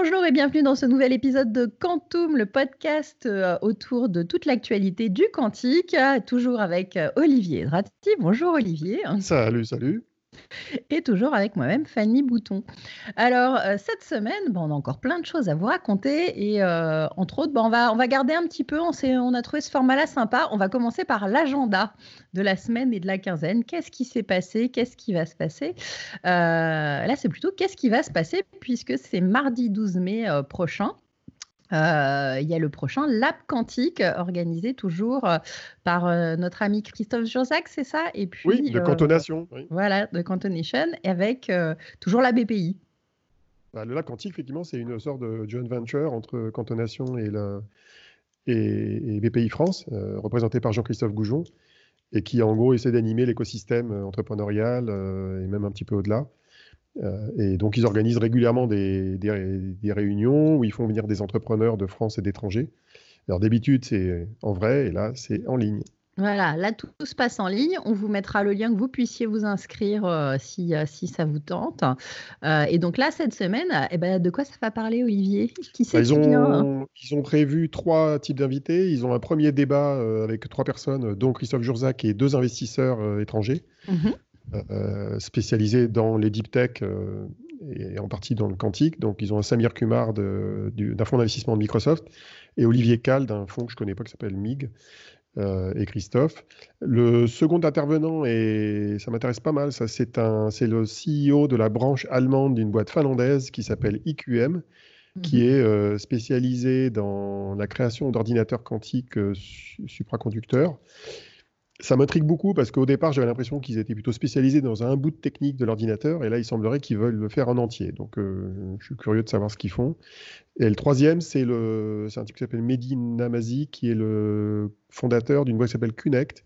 Bonjour et bienvenue dans ce nouvel épisode de Quantum, le podcast euh, autour de toute l'actualité du quantique, toujours avec euh, Olivier Dratti. Bonjour Olivier. Salut, salut et toujours avec moi-même, Fanny Bouton. Alors, euh, cette semaine, bon, on a encore plein de choses à vous raconter et euh, entre autres, bon, on, va, on va garder un petit peu, on, a trouvé ce format-là sympa. On va commencer par l'agenda de la semaine et de la quinzaine. Qu'est-ce qui s'est passé? Qu'est-ce qui va se passer? Euh, Là, c'est plutôt qu'est-ce qui va se passer puisque c'est mardi 12 mai prochain. Euh, il y a le prochain Lab Quantique, organisé toujours euh, par euh, notre ami Christophe Jurzac, c'est ça? Et puis, Oui, de Cantonation. Voilà, de Cantonation, avec toujours la BPI. Bah, le Lab Quantique, effectivement, c'est une sorte de joint venture entre Cantonation et, la, et, BPI France, représenté par Jean-Christophe Goujon, et qui, en gros, essaie d'animer l'écosystème entrepreneurial et même un petit peu au-delà. Euh, et donc, ils organisent régulièrement des, des, réunions où ils font venir des entrepreneurs de France et d'étrangers. Alors, d'habitude, c'est en vrai, et là, c'est en ligne. Voilà, là, tout, se passe en ligne. On vous mettra le lien que vous puissiez vous inscrire euh, si, euh, si ça vous tente. et donc là, cette semaine, eh ben, de quoi ça va parler, Olivier? Qui bah, ils, ont, ils ont prévu trois types d'invités. Ils ont un premier débat avec trois personnes, dont Christophe Jurzac et deux investisseurs étrangers. Euh, spécialisés dans les deep tech euh, et en partie dans le quantique. Donc, ils ont un Samir Kumar d'un fonds d'investissement de Microsoft et Olivier Kahl d'un fonds que je ne connais pas qui s'appelle MIG. Euh, et Christophe. Le second intervenant, et ça m'intéresse pas mal, ça c'est le CEO de la branche allemande d'une boîte finlandaise qui s'appelle IQM, qui mhm. est spécialisée dans la création d'ordinateurs quantiques supraconducteurs ça m'intrigue beaucoup parce qu'au départ, j'avais l'impression qu'ils étaient plutôt spécialisés dans un bout de technique de l'ordinateur et là, il semblerait qu'ils veulent le faire en entier. Donc, euh, je suis curieux de savoir ce qu'ils font. Et le troisième, c'est un type qui s'appelle Mehdi Namazi, qui est le fondateur d'une boîte qui s'appelle Connect,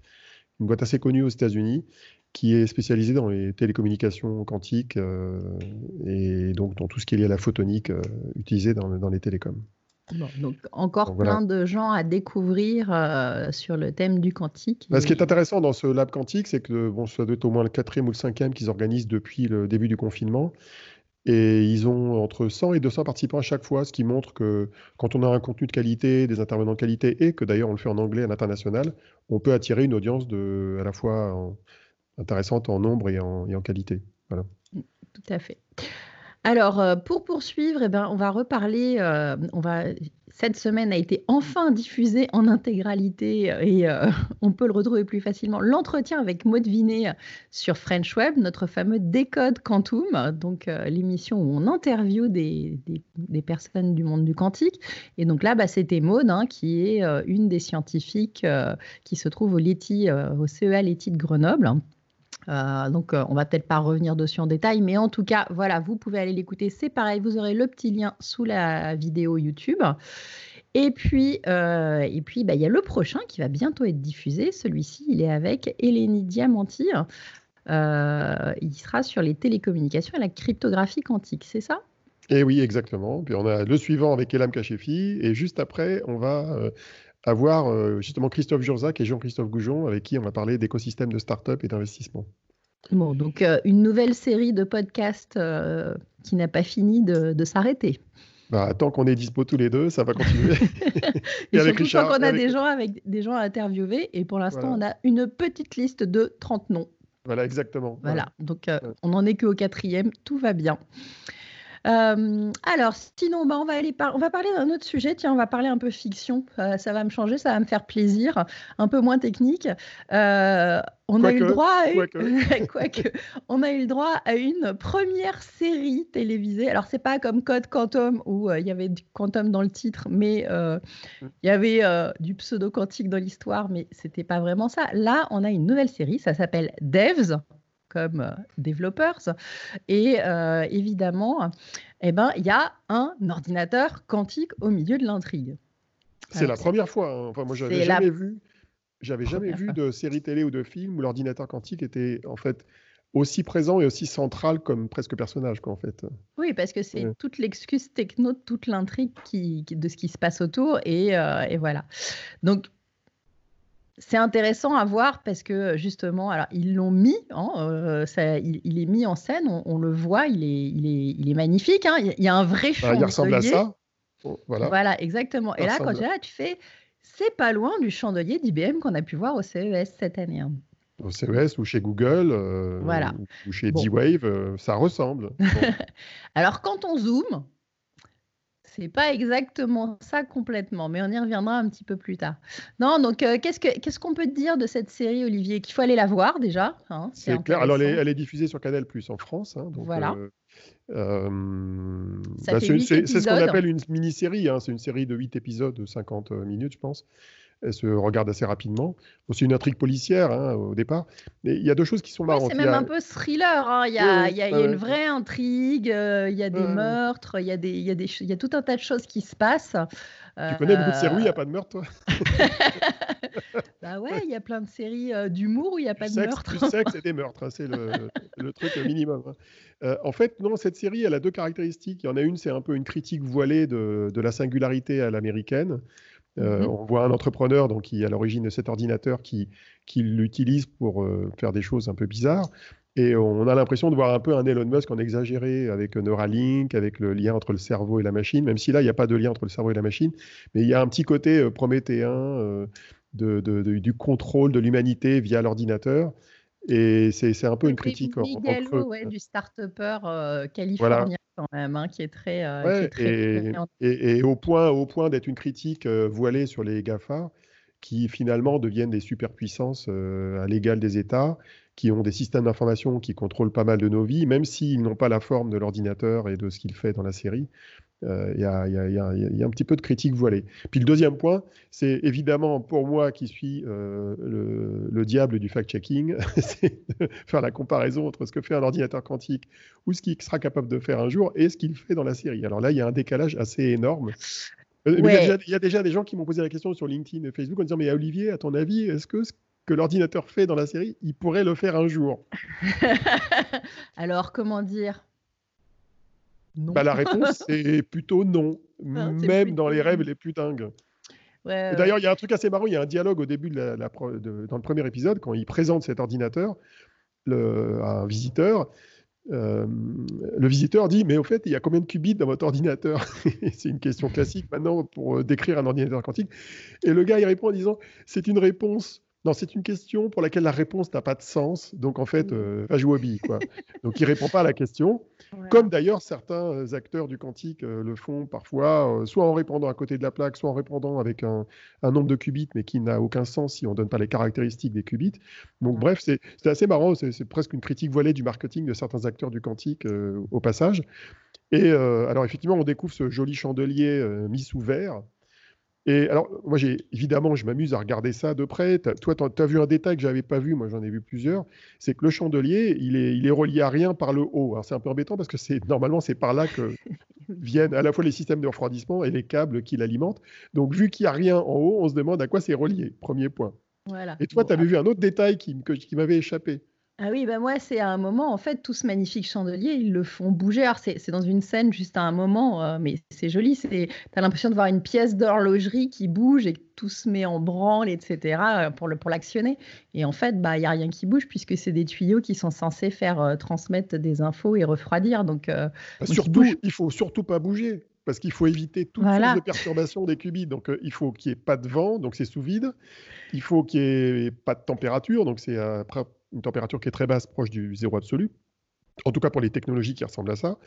une boîte assez connue aux États-Unis, qui est spécialisée dans les télécommunications quantiques euh, et donc dans tout ce qui est lié à la photonique euh, utilisée dans, dans les télécoms donc encore plein de gens à découvrir euh, sur le thème du quantique. Bah, ce qui est intéressant dans ce lab quantique, c'est que bon, ça doit être au moins le quatrième ou le cinquième qu'ils organisent depuis le début du confinement. Et ils ont entre 100 et 200 participants à chaque fois, ce qui montre que quand on a un contenu de qualité, des intervenants de qualité, et que d'ailleurs on le fait en anglais à l'international, on peut attirer une audience de, à la fois intéressante en nombre et en, et en qualité. Voilà. Tout à fait. Alors, euh, pour poursuivre, eh ben, on va reparler. Euh, on va, cette semaine a été enfin diffusée en intégralité euh, et on peut le retrouver plus facilement. L'entretien avec Maud Vinet sur French Web, notre fameux Décode Quantum, donc l'émission où on interviewe des, personnes du monde du quantique. Et donc là, bah, c'était Maud, hein, qui est une des scientifiques qui se trouve au, au CEA Leti de Grenoble. Euh, donc, euh, on va peut-être pas revenir dessus en détail, mais en tout cas, voilà, vous pouvez aller l'écouter. C'est pareil, vous aurez le petit lien sous la vidéo YouTube. Et puis, euh, et puis, bah, il y a le prochain qui va bientôt être diffusé. Celui-ci, il est avec Eleni Diamanti. il sera sur les télécommunications et la cryptographie quantique, c'est ça? Eh oui, exactement. Puis on a le suivant avec Elam Kachefi, et juste après, on va avoir euh, justement Christophe Jurzac et Jean-Christophe Goujon, avec qui on va parler d'écosystème de start-up et d'investissement. Bon, donc euh, une nouvelle série de podcasts euh, qui n'a pas fini de, s'arrêter. Bah, tant qu'on est dispo tous les deux, ça va continuer. et, surtout tant qu'on a des gens avec des gens à interviewer. Et pour l'instant, on a une petite liste de 30 noms. Voilà, exactement. Voilà, donc on n'en est qu'au quatrième, tout va bien. Euh, alors, sinon, bah, on, va aller on va parler d'un autre sujet. Tiens, on va parler un peu fiction. Euh, ça va me changer, ça va me faire plaisir. Un peu moins technique. Euh, on a eu le droit à une... on a eu le droit à une première série télévisée. Alors c'est pas comme Code Quantum où il y avait du quantum dans le titre, mais il y avait du pseudo quantique dans l'histoire, mais c'était pas vraiment ça. Là, on a une nouvelle série. Ça s'appelle Devs comme euh, développeurs. Et euh, évidemment, eh ben, il y a un ordinateur quantique au milieu de l'intrigue. C'est la première fois. Hein. Enfin, moi, j'avais jamais vu. J'avais jamais vu de série télé ou de film où l'ordinateur quantique était en fait aussi présent et aussi central comme presque personnage, quoi, en fait. Oui, parce que c'est toute l'excuse techno, toute l'intrigue qui, de ce qui se passe autour, et, euh, et voilà. Donc, c'est intéressant à voir parce que justement, alors ils l'ont mis, hein, euh, ça, il, est mis en scène, on, le voit, il est, il est, il est magnifique. Hein, il y a un vrai chandelier. Bah, il ressemble à ça. voilà. voilà. exactement. Et là, quand tu là, tu fais, c'est pas loin du chandelier d'IBM qu'on a pu voir au CES cette année. Hein. Au CES ou chez Google euh, voilà. ou, chez D-Wave, euh, ça ressemble. alors quand on zoome, c'est pas exactement ça complètement, mais on y reviendra un petit peu plus tard. Non, donc euh, qu'est-ce que qu'est-ce qu'on peut te dire de cette série, Olivier Qu'il faut aller la voir déjà. Hein, c'est clair. Alors elle est, diffusée sur Canal Plus en France. Hein, donc, voilà. Euh, euh, bah, c'est ce qu'on appelle une mini-série. Hein, c'est une série de 8 épisodes de 50 minutes, je pense elle se regarde assez rapidement. C'est une intrigue policière hein, au départ. Mais il y a deux choses qui sont marrantes. c'est même un peu thriller. Hein. Il y a, il y a, une vraie intrigue, euh, il y a des meurtres, il y a, des, il, y a des, il y a tout un tas de choses qui se passent. Tu connais beaucoup de séries où il n'y a pas de meurtre, toi? Bah ouais, il y a plein de séries euh, d'humour où il n'y a pas de meurtre. Tu sais que c'est des meurtres, hein, c'est le, le, truc minimum. Euh, en fait, non, cette série, elle a deux caractéristiques. Il y en a une, c'est un peu une critique voilée de, de la singularité à l'américaine. Euh, mmh on voit un entrepreneur donc, qui est à l'origine de cet ordinateur qui, qui l'utilise pour euh, faire des choses un peu bizarres. Et on a l'impression de voir un peu un Elon Musk en exagéré avec Neuralink, avec le lien entre le cerveau et la machine, même si là, il n'y a pas de lien entre le cerveau et la machine. Mais il y a un petit côté euh, prométhéen de, du contrôle de l'humanité via l'ordinateur. Et c'est un peu une critique. En, en du start-upper californien quand même, hein, qui est très. Euh, et, au point, au point d'être une critique euh, voilée sur les GAFA, qui finalement deviennent des superpuissances euh, à l'égal des États, qui ont des systèmes d'information qui contrôlent pas mal de nos vies, même s'ils n'ont pas la forme de l'ordinateur et de ce qu'il fait dans la série. Il y, a, un petit peu de critique voilée. Puis le deuxième point, c'est évidemment pour moi qui suis euh, le, diable du fact-checking, c'est de faire la comparaison entre ce que fait un ordinateur quantique ou ce qu'il sera capable de faire un jour et ce qu'il fait dans la série. Alors là, il y a un décalage assez énorme. Euh, il, y a déjà, des gens qui m'ont posé la question sur LinkedIn et Facebook en disant Mais Olivier, à ton avis, est-ce que ce que l'ordinateur fait dans la série, il pourrait le faire un jour Alors, comment dire? Bah, la réponse, c'est plutôt non, même dans les rêves les plus dingues. D'ailleurs, il y a un truc assez marrant, il y a un dialogue au début de la, dans le premier épisode, quand il présente cet ordinateur le, à un visiteur. Euh, le visiteur dit Mais au fait, il y a combien de qubits dans votre ordinateur C'est une question classique maintenant pour euh, décrire un ordinateur quantique. Et le gars, il répond en disant C'est une réponse non, c'est une question pour laquelle la réponse n'a pas de sens. Donc, en fait, euh, va jouer au billes, quoi. donc, il répond pas à la question. Comme d'ailleurs, certains euh, acteurs du quantique euh, le font parfois, soit en répondant à côté de la plaque, soit en répondant avec un, nombre de qubits, mais qui n'a aucun sens si on ne donne pas les caractéristiques des qubits. Donc, bref, c'est assez marrant. C'est presque une critique voilée du marketing de certains acteurs du quantique au passage. Et alors, effectivement, on découvre ce joli chandelier mis sous verre et alors, moi, j'ai évidemment, je m'amuse à regarder ça de près. toi, tu as, vu un détail que je n'avais pas vu, moi j'en ai vu plusieurs. C'est que le chandelier, il est, il est relié à rien par le haut. Alors, c'est un peu embêtant parce que c'est normalement, c'est par là que viennent à la fois les systèmes de refroidissement et les câbles qui l'alimentent. Donc, vu qu'il n'y a rien en haut, on se demande à quoi c'est relié. Premier point. Voilà. Et toi, tu avais vu un autre détail qui, qui m'avait échappé. Ah oui, bah moi, c'est à un moment, en fait, tout ce magnifique chandelier, ils le font bouger. Alors, c'est dans une scène juste à un moment, euh, mais c'est joli. Tu as l'impression de voir une pièce d'horlogerie qui bouge et que tout se met en branle, etc., euh, pour l'actionner. Pour et en fait, bah, il n'y a rien qui bouge puisque c'est des tuyaux qui sont censés faire euh, transmettre des infos et refroidir. Donc, bah, surtout, il faut surtout pas bouger parce qu'il faut éviter toute sorte de perturbation des qubits. Donc, il faut qu'il n'y ait pas de vent, donc c'est sous vide. Il faut qu'il n'y ait pas de température, donc c'est après une température qui est très basse, proche du zéro absolu. En tout cas pour les technologies qui ressemblent à ça,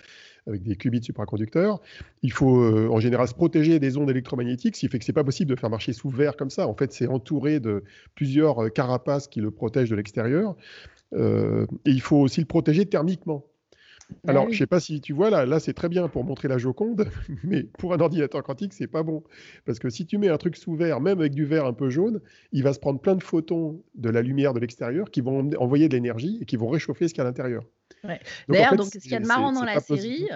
avec des qubits supraconducteurs. Il faut euh, en général se protéger des ondes électromagnétiques, ce qui fait que c'est pas possible de faire marcher sous verre comme ça. En fait, c'est entouré de plusieurs euh, carapaces qui le protègent de l'extérieur. Euh, et il faut aussi le protéger thermiquement. Bah Alors, je ne sais pas si tu vois là, là c'est très bien pour montrer la Joconde, mais pour un ordinateur quantique, c'est pas bon. Parce que si tu mets un truc sous verre, même avec du verre un peu jaune, il va se prendre plein de photons de la lumière de l'extérieur qui vont envoyer de l'énergie et qui vont réchauffer ce qu'il y a à l'intérieur. D'ailleurs, donc, ce qu'il y a de marrant dans la série,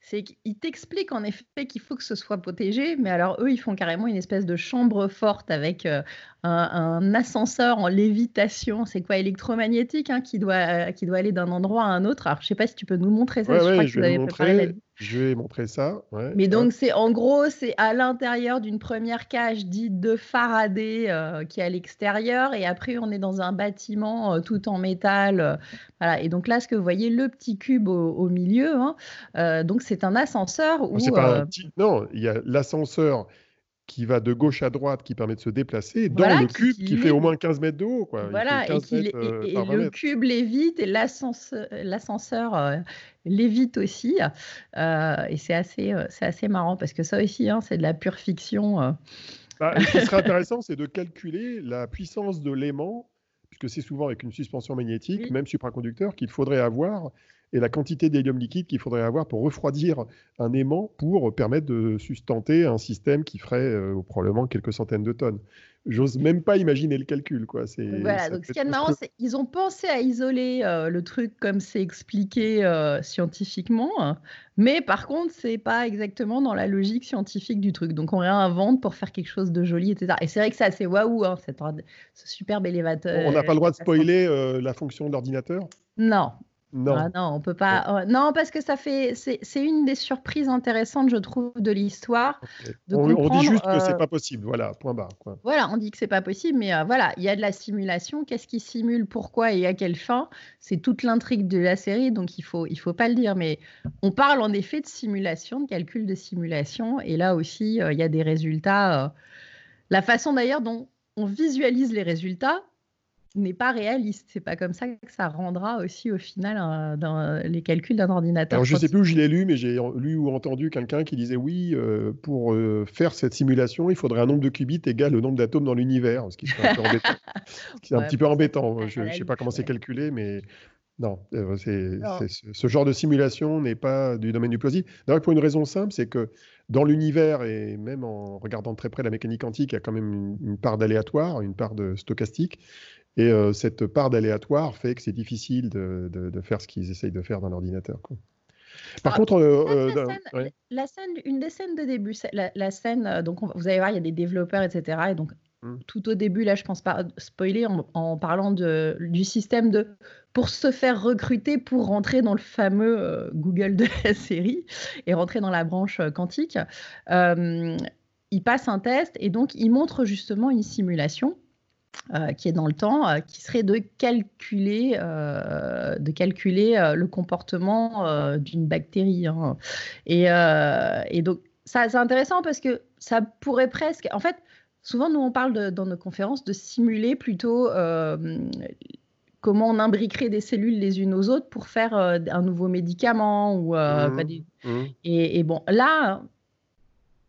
c'est qu'ils t'expliquent en effet qu'il faut que ce soit protégé, mais alors eux, ils font carrément une espèce de chambre forte avec euh, un, ascenseur en lévitation, c'est quoi électromagnétique, hein, qui, doit, qui doit aller d'un endroit à un autre. Alors, je ne sais pas si tu peux nous montrer ça. je crois que vous avez préparé je vais montrer ça. Mais donc, c'est en gros, c'est à l'intérieur d'une première cage dite de Faraday euh, qui est à l'extérieur. Et après, on est dans un bâtiment euh, tout en métal. Euh, voilà. Et donc là, ce que vous voyez, le petit cube au, milieu, hein, donc c'est un ascenseur. Où, pas un petit... Non, il y a l'ascenseur qui va de gauche à droite, qui permet de se déplacer, dans le cube qui, fait au moins 15 mètres de haut. Quoi. Voilà, et, le cube lévite et l'ascenseur lévite aussi. Euh, et c'est assez, euh, c'est assez marrant parce que ça aussi, hein, c'est de la pure fiction. Euh. Bah, ce qui serait intéressant, c'est de calculer la puissance de l'aimant, puisque c'est souvent avec une suspension magnétique, même supraconducteur, qu'il faudrait avoir et la quantité d'hélium liquide qu'il faudrait avoir pour refroidir un aimant pour permettre de sustenter un système qui ferait probablement quelques centaines de tonnes j'ose même pas imaginer le calcul. Quoi. Voilà, donc ce qui est marrant, c'est qu'ils ont pensé à isoler euh, le truc comme c'est expliqué euh, scientifiquement, mais par contre, c'est pas exactement dans la logique scientifique du truc. Donc on réinvente pour faire quelque chose de joli, etc. Et c'est vrai que c'est assez waouh, hein, ce superbe élévateur. On n'a pas le droit de spoiler euh, la fonction de l'ordinateur? Non, non. Ah non, on peut pas. Oh, non, parce que ça fait. C'est une des surprises intéressantes, je trouve, de l'histoire. On, dit juste que c'est euh, pas possible. Voilà, point barre. Voilà, on dit que c'est pas possible, mais euh, voilà, il y a de la simulation. Qu'est-ce qui simule, pourquoi et à quelle fin C'est toute l'intrigue de la série, donc il faut, il faut pas le dire. Mais on parle en effet de simulation, de calcul de simulation, et là aussi, euh, il y a des résultats. la façon d'ailleurs dont on visualise les résultats n'est pas réaliste. C'est pas comme ça que ça rendra aussi au final dans les calculs d'un ordinateur. Alors je sais plus où je l'ai lu, mais j'ai lu ou entendu quelqu'un qui disait oui, euh, pour euh, faire cette simulation, il faudrait un nombre de qubits égal au nombre d'atomes dans l'univers, ce qui serait un peu embêtant. c'est un petit peu embêtant. Je ne sais pas comment c'est calculé, mais non, euh, ce genre de simulation n'est pas du domaine du plausible. D'ailleurs, pour une raison simple, c'est que dans l'univers, et même en regardant de très près la mécanique quantique, il y a quand même une, une part d'aléatoire, une part de stochastique. Et euh, cette part d'aléatoire fait que c'est difficile de, de, faire ce qu'ils essayent de faire dans l'ordinateur. Par contre, euh, euh, la, scène, une des scènes de début, la, scène, donc vous allez voir, il y a des développeurs, etc. Et donc mmh. tout au début, là, je pense pas spoiler en, parlant de, du système de pour se faire recruter pour rentrer dans le fameux Google de la série et rentrer dans la branche quantique. il passe un test et donc il montre justement une simulation euh, qui est dans le temps, euh, qui serait de calculer, euh, de calculer le comportement d'une bactérie. Hein. Et, et, donc, ça, c'est intéressant parce que ça pourrait presque. En fait, souvent, nous, on parle dans nos conférences de simuler plutôt comment on imbriquerait des cellules les unes aux autres pour faire un nouveau médicament. Ou, mmh. Mmh. Et, et, bon, là,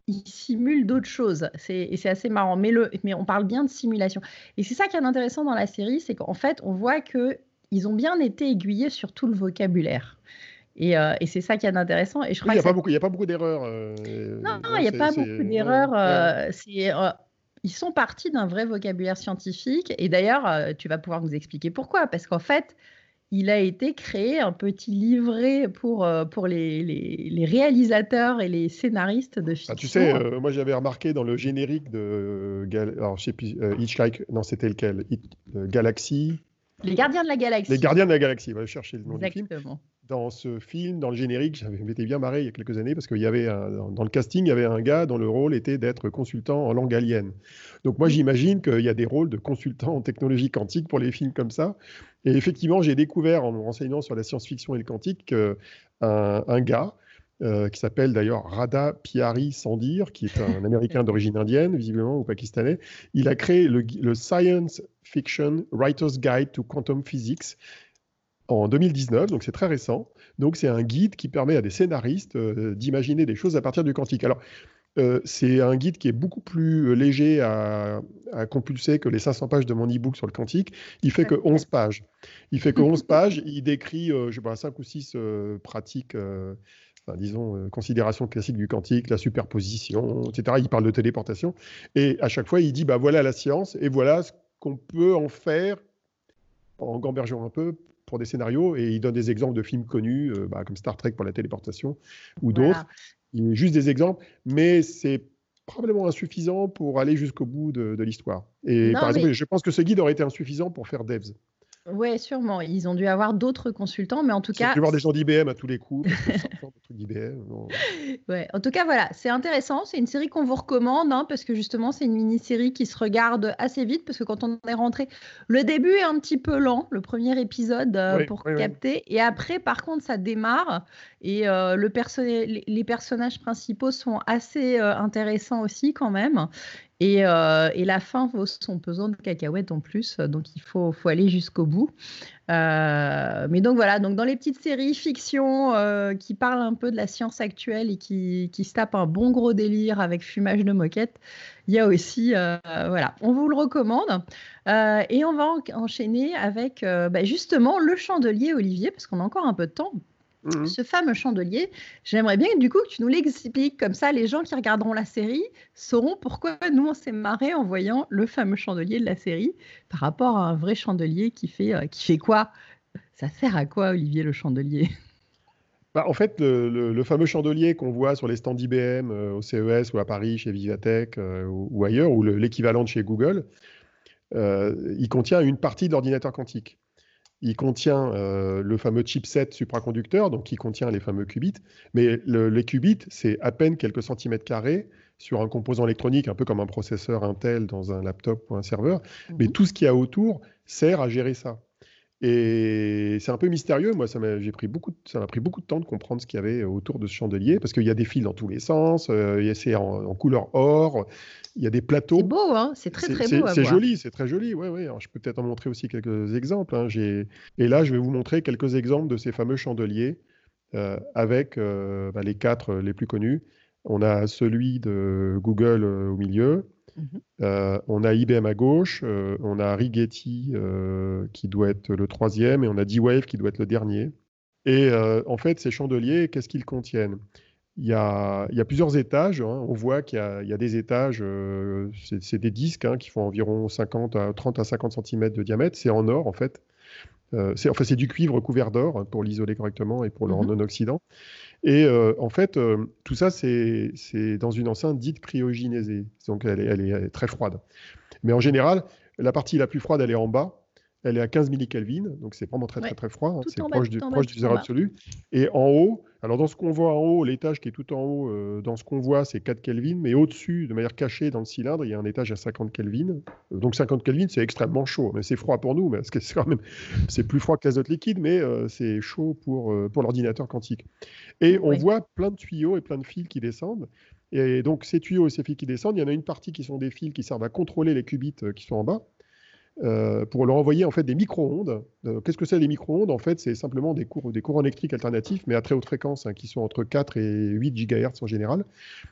il simule d'autres choses. et c'est assez marrant. Mais, le, mais on parle bien de simulation. Et c'est ça qui est intéressant dans la série, c'est qu'en fait, on voit qu'ils ont bien été aiguillés sur tout le vocabulaire. Et, euh, c'est ça qui est intéressant. Et je crois il n'y a, a, pas beaucoup d'erreurs. Euh, non, il n'y a pas beaucoup d'erreurs. Euh, ils sont partis d'un vrai vocabulaire scientifique. Et d'ailleurs, tu vas pouvoir nous expliquer pourquoi. Parce qu'en fait, il a été créé un petit livret pour, euh, pour les, les, réalisateurs et les scénaristes de films. Ah, tu sais, euh, moi j'avais remarqué dans le générique de alors, je sais plus, euh, Hitchhike, non c'était lequel? Galaxy? Les Gardiens de la Galaxie. Les Gardiens de la Galaxie, va chercher le nom Exactement. du film dans ce film, dans le générique, j'avais m'étais bien marré il y a quelques années parce qu'il y avait dans le casting, il y avait un gars dont le rôle était d'être consultant en langue alien. Donc moi j'imagine qu'il y a des rôles de consultant en technologie quantique pour les films comme ça. Et effectivement, j'ai découvert en me renseignant sur la science-fiction et le quantique qu'un un gars euh, qui s'appelle d'ailleurs Radha Piari Sandir, qui est un Américain d'origine indienne, visiblement, ou pakistanais. Il a créé le, le, Science Fiction Writer's Guide to Quantum Physics, en 2019, donc c'est très récent. Donc c'est un guide qui permet à des scénaristes euh, d'imaginer des choses à partir du quantique. Alors euh, c'est un guide qui est beaucoup plus euh, léger à, compulser que les 500 pages de mon e-book sur le quantique. Il fait que 11 pages. Il fait que 11 pages. Il décrit, je sais pas, 5 ou 6 pratiques, enfin, disons, considérations classiques du quantique, la superposition, etc. Il parle de téléportation. Et à chaque fois, il dit, bah voilà la science et voilà ce qu'on peut en faire en gambergeant un peu pour des scénarios et il donne des exemples de films connus, euh, bah, comme Star Trek pour la téléportation ou d'autres. Il juste des exemples, mais c'est probablement insuffisant pour aller jusqu'au bout de, l'histoire. Et par exemple, je pense que ce guide aurait été insuffisant pour faire Devs. Oui, sûrement. Ils ont dû avoir d'autres consultants, mais en tout cas. Tu voir des gens d'IBM à tous les coups. ouais. En tout cas, voilà, c'est intéressant. C'est une série qu'on vous recommande hein, parce que justement, c'est une mini-série qui se regarde assez vite parce que quand on est rentré, le début est un petit peu lent, le premier épisode euh, pour capter, et après, par contre, ça démarre et euh, le les personnages principaux sont assez euh, intéressants aussi quand même. Euh, et, la fin vaut son pesant de cacahuètes en plus, donc il faut, aller jusqu'au bout. Euh, mais donc voilà, donc dans les petites séries fiction euh, qui parlent un peu de la science actuelle et qui, qui se tapent un bon gros délire avec fumage de moquette, il y a aussi, voilà, on vous le recommande. et on va enchaîner avec bah, justement le chandelier Olivier, parce qu'on a encore un peu de temps Mmh. Ce fameux chandelier, j'aimerais bien du coup que tu nous l'expliques, comme ça les gens qui regarderont la série sauront pourquoi nous on s'est marré en voyant le fameux chandelier de la série par rapport à un vrai chandelier qui fait, euh, qui fait quoi? Ça sert à quoi Olivier le chandelier? Bah, en fait, le, fameux chandelier qu'on voit sur les stands IBM euh, au CES ou à Paris chez Vivatech euh, ou, ailleurs, ou l'équivalent de chez Google, il contient une partie de l'ordinateur quantique il contient euh, le fameux chipset supraconducteur, donc qui contient les fameux qubits. Mais les qubits, c'est à peine quelques centimètres carrés sur un composant électronique, un peu comme un processeur Intel dans un laptop ou un serveur. Mais mhm. tout ce qu'il y a autour sert à gérer ça. Et c'est un peu mystérieux. Moi, ça m'a, pris beaucoup, ça m'a pris beaucoup de temps de comprendre ce qu'il y avait autour de ce chandelier, parce qu'il y a des fils dans tous les sens. Euh, c'est en, couleur or. Il y a des plateaux. C'est beau, hein c'est très très beau. C'est joli, c'est très joli. Ouais, ouais. je peux peut-être en montrer aussi quelques exemples. Hein. Et là, je vais vous montrer quelques exemples de ces fameux chandeliers euh, avec euh, bah, les quatre les plus connus. On a celui de Google au milieu. Mhm. Euh, on a IBM à gauche, euh, on a Rigetti euh, qui doit être le troisième et on a D-Wave qui doit être le dernier. Et en fait, ces chandeliers, qu'est-ce qu'ils contiennent? Il y, a, plusieurs étages. Hein. On voit qu'il y, a des étages, c'est des disques hein, qui font environ 50 à 30 à 50 cm de diamètre. C'est en or en fait. c'est enfin, du cuivre couvert d'or hein, pour l'isoler correctement et pour le mhm. rendre non-oxydant. Et euh, en fait, euh, tout ça, c'est dans une enceinte dite cryogénisée. Donc, elle est, elle est, très froide. Mais en général, la partie la plus froide, elle est en bas elle est à 15 millikelvin, donc c'est vraiment très très très froid, hein. c'est proche, du, proche du zéro absolu. Et en haut, alors dans ce qu'on voit en haut, l'étage qui est tout en haut, euh, dans ce qu'on voit c'est 4 Kelvin, mais au-dessus, de manière cachée dans le cylindre, il y a un étage à 50 Kelvin. Donc 50 Kelvin, c'est extrêmement chaud, mais c'est froid pour nous, parce que c'est quand même c'est plus froid que l'azote liquide, mais euh, c'est chaud pour, euh, pour l'ordinateur quantique. Et on voit plein de tuyaux et plein de fils qui descendent. Et donc ces tuyaux et ces fils qui descendent, il y en a une partie qui sont des fils qui servent à contrôler les qubits qui sont en bas. Euh, pour leur envoyer en fait des micro-ondes. Euh, qu'est-ce que c'est les micro-ondes? En fait, c'est simplement des, cours, des courants électriques alternatifs, mais à très haute fréquence, hein, qui sont entre 4 et 8 GHz en général.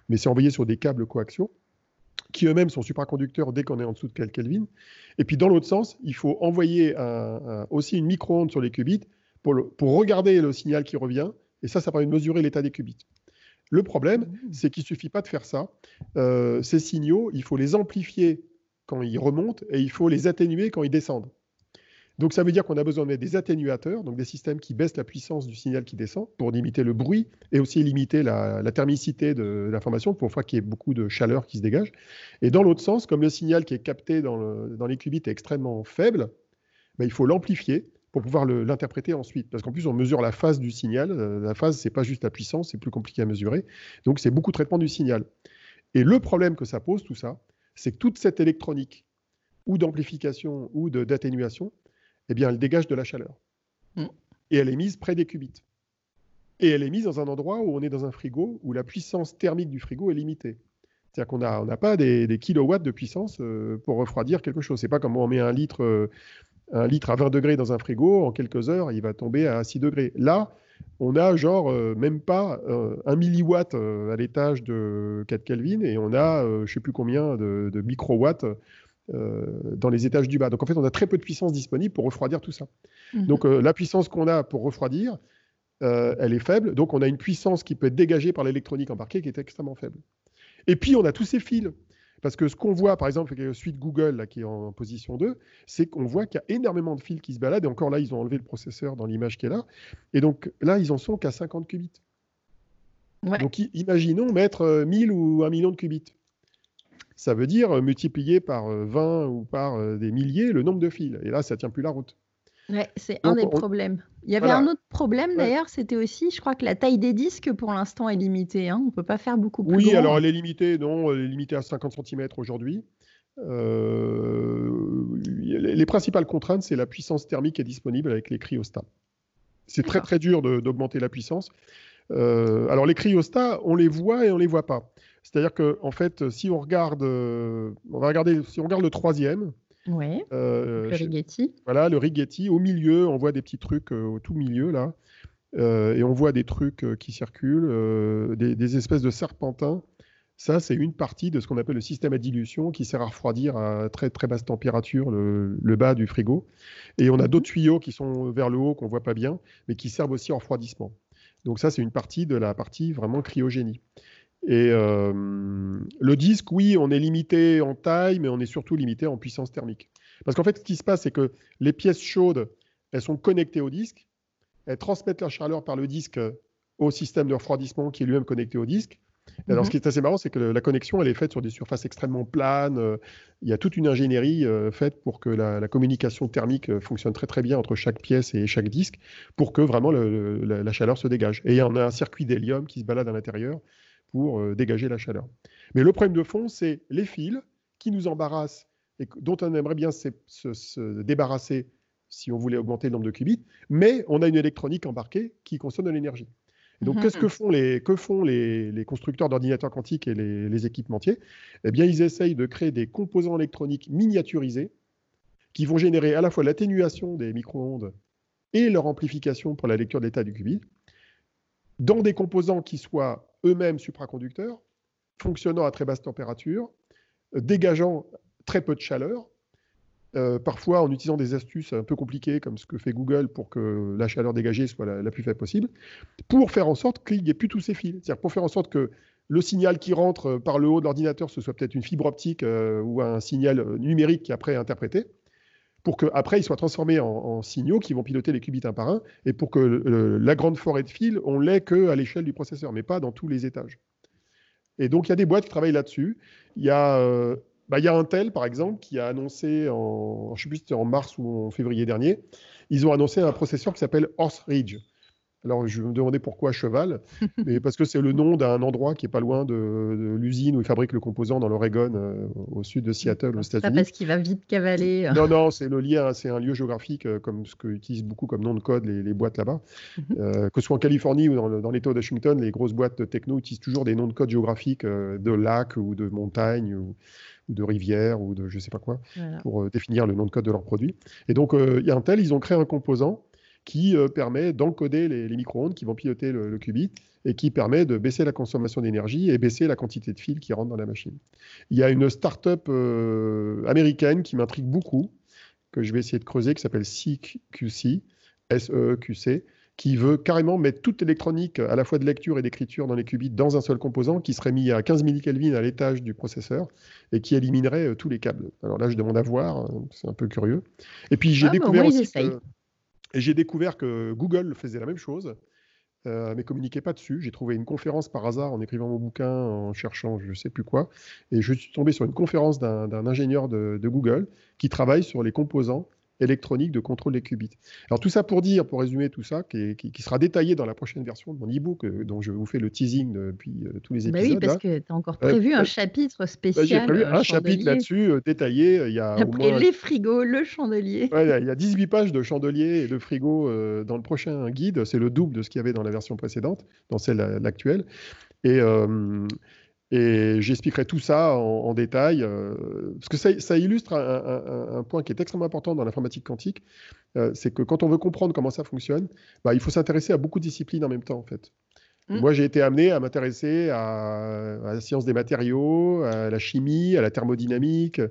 Mais c'est envoyé sur des câbles coaxiaux, qui eux-mêmes sont supraconducteurs dès qu'on est en dessous de quelques Kelvin. Et puis dans l'autre sens, il faut envoyer aussi une micro-onde sur les qubits pour, pour regarder le signal qui revient. Et ça, ça permet de mesurer l'état des qubits. Le problème, mmh. c'est qu'il ne suffit pas de faire ça. Euh, ces signaux, il faut les amplifier quand ils remontent et il faut les atténuer quand ils descendent. Donc ça veut dire qu'on a besoin de mettre des atténuateurs, donc des systèmes qui baissent la puissance du signal qui descend pour limiter le bruit et aussi limiter la, thermicité de l'information pour qu'il y ait beaucoup de chaleur qui se dégage. Et dans l'autre sens, comme le signal qui est capté dans, les qubits est extrêmement faible, ben, il faut l'amplifier pour pouvoir l'interpréter ensuite. Parce qu'en plus, on mesure la phase du signal. Euh, la phase, c'est pas juste la puissance, c'est plus compliqué à mesurer. Donc c'est beaucoup de traitement du signal. Et le problème que ça pose, tout ça, c'est que toute cette électronique, ou d'amplification, ou d'atténuation, eh bien, elle dégage de la chaleur. Mm. Et elle est mise près des qubits. Et elle est mise dans un endroit où on est dans un frigo, où la puissance thermique du frigo est limitée. C'est-à-dire qu'on n'a on pas des, kilowatts de puissance euh, pour refroidir quelque chose. C'est pas comme on met un litre, euh, un litre à 20 degrés dans un frigo, en quelques heures, il va tomber à 6 degrés. Là, on a genre euh, même pas euh, un milliwatt euh, à l'étage de 4 Kelvin et on a je ne sais plus combien de, microwatts dans les étages du bas. Donc en fait, on a très peu de puissance disponible pour refroidir tout ça. Mhm. Donc la puissance qu'on a pour refroidir, elle est faible. Donc on a une puissance qui peut être dégagée par l'électronique embarquée qui est extrêmement faible. Et puis on a tous ces fils. Parce que ce qu'on voit, par exemple, avec la suite Google là, qui est en position 2, c'est qu'on voit qu'il y a énormément de fils qui se baladent. Et encore là, ils ont enlevé le processeur dans l'image qui est là. Et donc là, ils en sont qu'à 50 qubits. Donc imaginons mettre 1000 euh, ou 1 million de qubits. ça veut dire multiplier par 20 ou par des milliers le nombre de fils. Et là, ça tient plus la route. Ouais, c'est un des problèmes. Il y avait un autre problème d'ailleurs, c'était aussi, je crois que la taille des disques pour l'instant est limitée. Hein. On ne peut pas faire beaucoup plus Oui, alors elle est limitée, non, elle est limitée à 50 cm aujourd'hui. Euh, les, principales contraintes, c'est la puissance thermique qui est disponible avec les cryostats. C'est très très dur d'augmenter la puissance. Euh, alors les cryostats, on les voit et on les voit pas. C'est-à-dire que en fait, si on regarde, euh, on va regarder, si on regarde le troisième, oui. Euh, le Rigetti. Voilà, le Rigetti. Au milieu, on voit des petits trucs euh, au tout milieu, là. Euh, et on voit des trucs qui circulent, des, espèces de serpentins. Ça, c'est une partie de ce qu'on appelle le système à dilution qui sert à refroidir à très très basse température le, bas du frigo. Et on a mhm. d'autres tuyaux qui sont vers le haut qu'on voit pas bien, mais qui servent aussi au refroidissement. Donc ça, c'est une partie de la partie vraiment cryogénie. Et euh, le disque, oui, on est limité en taille, mais on est surtout limité en puissance thermique. Parce qu'en fait, ce qui se passe, c'est que les pièces chaudes, elles sont connectées au disque, elles transmettent la chaleur par le disque au système de refroidissement qui est lui-même connecté au disque. alors, ce mhm. qui est assez marrant, c'est que la connexion, elle est faite sur des surfaces extrêmement planes. Euh, il y a toute une ingénierie euh, faite pour que la, communication thermique fonctionne très très bien entre chaque pièce et chaque disque, pour que vraiment la, la, chaleur se dégage. Et en a un circuit d'hélium qui se balade à l'intérieur pour euh, dégager la chaleur. Mais le problème de fond, c'est les fils qui nous embarrassent et dont on aimerait bien se, débarrasser si on voulait augmenter le nombre de qubits, mais on a une électronique embarquée qui consomme de l'énergie. Donc, qu'est-ce que font les, que font les, constructeurs d'ordinateurs quantiques et les, les, équipementiers? Eh bien, ils essayent de créer des composants électroniques miniaturisés qui vont générer à la fois l'atténuation des micro-ondes et leur amplification pour la lecture de l'état du qubit, dans des composants qui soient eux-mêmes supraconducteurs, fonctionnant à très basse température, euh, dégageant très peu de chaleur, euh, parfois en utilisant des astuces un peu compliquées comme ce que fait Google pour que la chaleur dégagée soit la, plus faible possible, pour faire en sorte qu'il n'y ait plus tous ces fils. C'est-à-dire pour faire en sorte que le signal qui rentre par le haut de l'ordinateur, ce soit peut-être une fibre optique euh, ou un signal numérique qui est après interprété, pour qu'après, ils soient transformés en, signaux qui vont piloter les qubits un par un, et pour que la grande forêt de fils, on l'ait qu'à l'échelle du processeur, mais pas dans tous les étages. Et donc, il y a des boîtes qui travaillent là-dessus. Il y a... Euh, bah, y a Intel, par exemple, qui a annoncé, en, je sais plus si c'était en mars ou en février dernier, ils ont annoncé un processeur qui s'appelle Horse Ridge. Alors, je me demandais pourquoi cheval, mais parce que c'est le nom d'un endroit qui est pas loin de, l'usine où ils fabriquent le composant dans l'Oregon, euh, au sud de Seattle, aux États-Unis. parce qu'il va vite cavaler. Non, non, c'est le lien, c'est un lieu géographique euh, comme ce qu'utilisent beaucoup comme nom de code les, boîtes là-bas. Mhm. Euh, que ce soit en Californie ou dans, l'État de Washington, les grosses boîtes de techno utilisent toujours des noms de code géographiques de lacs ou de montagnes ou, de rivières ou de je sais pas quoi pour définir le nom de code de leurs produits. Et donc, il y a un tel, ils ont créé un composant qui euh, permet d'encoder les, micro-ondes qui vont piloter le, qubit et qui permet de baisser la consommation d'énergie et baisser la quantité de fils qui rentrent dans la machine. Il y a une start-up euh, américaine qui m'intrigue beaucoup, que je vais essayer de creuser, qui s'appelle SEQC, S-E-Q-C, qui veut carrément mettre toute l'électronique, à la fois de lecture et d'écriture dans les qubits, dans un seul composant, qui serait mis à 15 millikelvin à l'étage du processeur et qui éliminerait euh, tous les câbles. Alors là, je demande à voir, hein, c'est un peu curieux. Et puis j'ai ah, découvert aussi et j'ai découvert que Google faisait la même chose, euh, mais communiquait pas dessus. J'ai trouvé une conférence par hasard en écrivant mon bouquin, en cherchant je ne sais plus quoi, et je suis tombé sur une conférence d'un ingénieur de, Google qui travaille sur les composants électronique de contrôle des qubits. Alors tout ça pour dire, pour résumer tout ça, qui, sera détaillé dans la prochaine version de mon e-book, euh, dont je vous fais le teasing depuis euh, tous les épisodes. Bah oui, parce que tu as encore euh, prévu un chapitre spécial. J'ai prévu un chapitre là-dessus, détaillé. Il y a Après les frigos, le chandelier. il y a 18 pages de chandelier et de frigo dans le prochain guide. C'est le double de ce qu'il y avait dans la version précédente, dans celle actuelle. Et, et j'expliquerai tout ça en, détail, euh, parce que ça, illustre un, point qui est extrêmement important dans l'informatique quantique, euh, c'est que quand on veut comprendre comment ça fonctionne, bah, il faut s'intéresser à beaucoup de disciplines en même temps, en fait. Mmh. Moi, j'ai été amené à m'intéresser à, à, la science des matériaux, à la chimie, à la thermodynamique,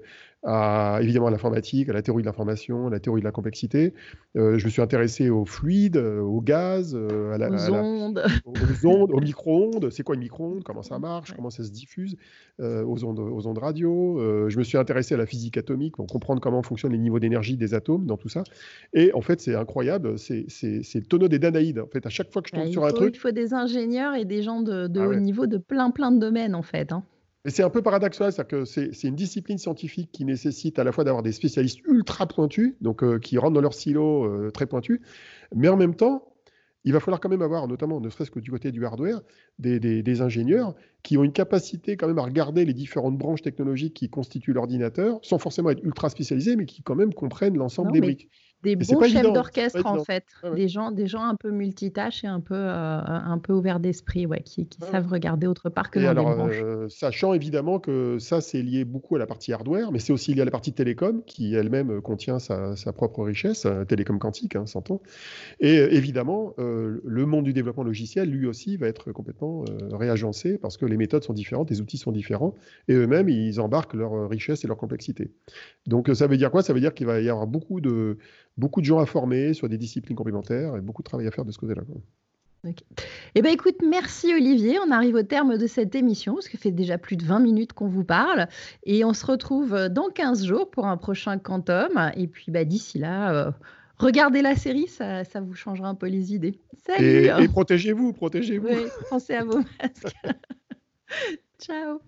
évidemment à l'informatique, à la théorie de l'information, à la théorie de la complexité. Euh, je me suis intéressé aux fluides, euh, au gaz, euh, à la, aux, ondes. aux, ondes, aux micro-ondes. C'est quoi une micro-onde? Comment ça marche? Comment ça se diffuse aux, ondes, aux ondes radio? je me suis intéressé à la physique atomique pour comprendre comment fonctionnent les niveaux d'énergie des atomes dans tout ça. Et en fait, c'est incroyable. C'est le tonneau des Danaïdes. En fait, à chaque fois que je tombe sur un truc. Il faut des ingénieurs et des gens de, de ah haut niveau de plein, plein de domaines, en fait. Hein. C'est un peu paradoxal, c'est que c'est une discipline scientifique qui nécessite à la fois d'avoir des spécialistes ultra pointus, donc euh, qui rentrent dans leur silo euh, très pointus, mais en même temps, il va falloir quand même avoir, notamment, ne serait-ce que du côté du hardware, des, ingénieurs qui ont une capacité quand même à regarder les différentes branches technologiques qui constituent l'ordinateur, sans forcément être ultra spécialisés, mais qui quand même comprennent l'ensemble des briques des bons chefs d'orchestre en fait, des gens, des gens un peu multitâches et un peu, euh, un peu ouverts d'esprit, ouais, qui, savent regarder autre part que dans alors, branches. Euh, sachant évidemment que ça c'est lié beaucoup à la partie hardware, mais c'est aussi lié à la partie télécom qui elle-même contient sa, propre richesse, euh, télécom quantique, hein, s'entend. Et évidemment, le monde du développement logiciel, lui aussi, va être complètement réagencé parce que les méthodes sont différentes, les outils sont différents, et eux-mêmes ils embarquent leur richesse et leur complexité. Donc ça veut dire quoi? Ça veut dire qu'il va y avoir beaucoup de beaucoup de gens à former sur des disciplines complémentaires et beaucoup de travail à faire de ce côté-là. Eh bien, écoute, merci Olivier. On arrive au terme de cette émission, parce que ça fait déjà plus de 20 minutes qu'on vous parle. Et on se retrouve dans 15 jours pour un prochain Quantum. Et puis, bah, d'ici là, euh, regardez la série, ça, ça, vous changera un peu les idées. Salut Et, et protégez-vous, protégez-vous. Oui, pensez à vos masques. Ciao